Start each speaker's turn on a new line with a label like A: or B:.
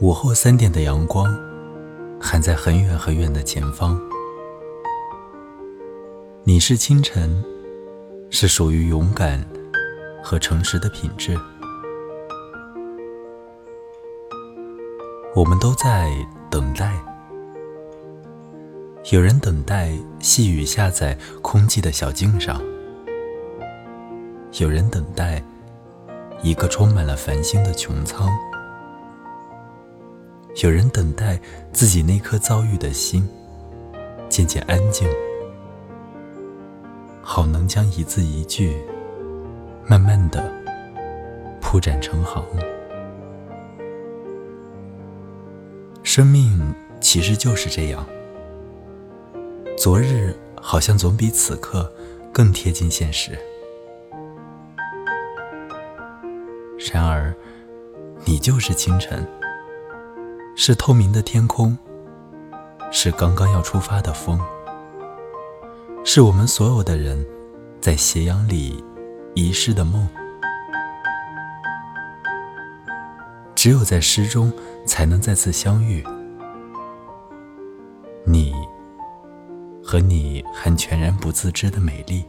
A: 午后三点的阳光，还在很远很远的前方。你是清晨，是属于勇敢和诚实的品质。我们都在等待，有人等待细雨下在空寂的小径上，有人等待一个充满了繁星的穹苍。有人等待自己那颗遭遇的心渐渐安静，好能将一字一句慢慢的铺展成行。生命其实就是这样，昨日好像总比此刻更贴近现实，然而你就是清晨。是透明的天空，是刚刚要出发的风，是我们所有的人在斜阳里遗失的梦。只有在诗中，才能再次相遇。你和你还全然不自知的美丽。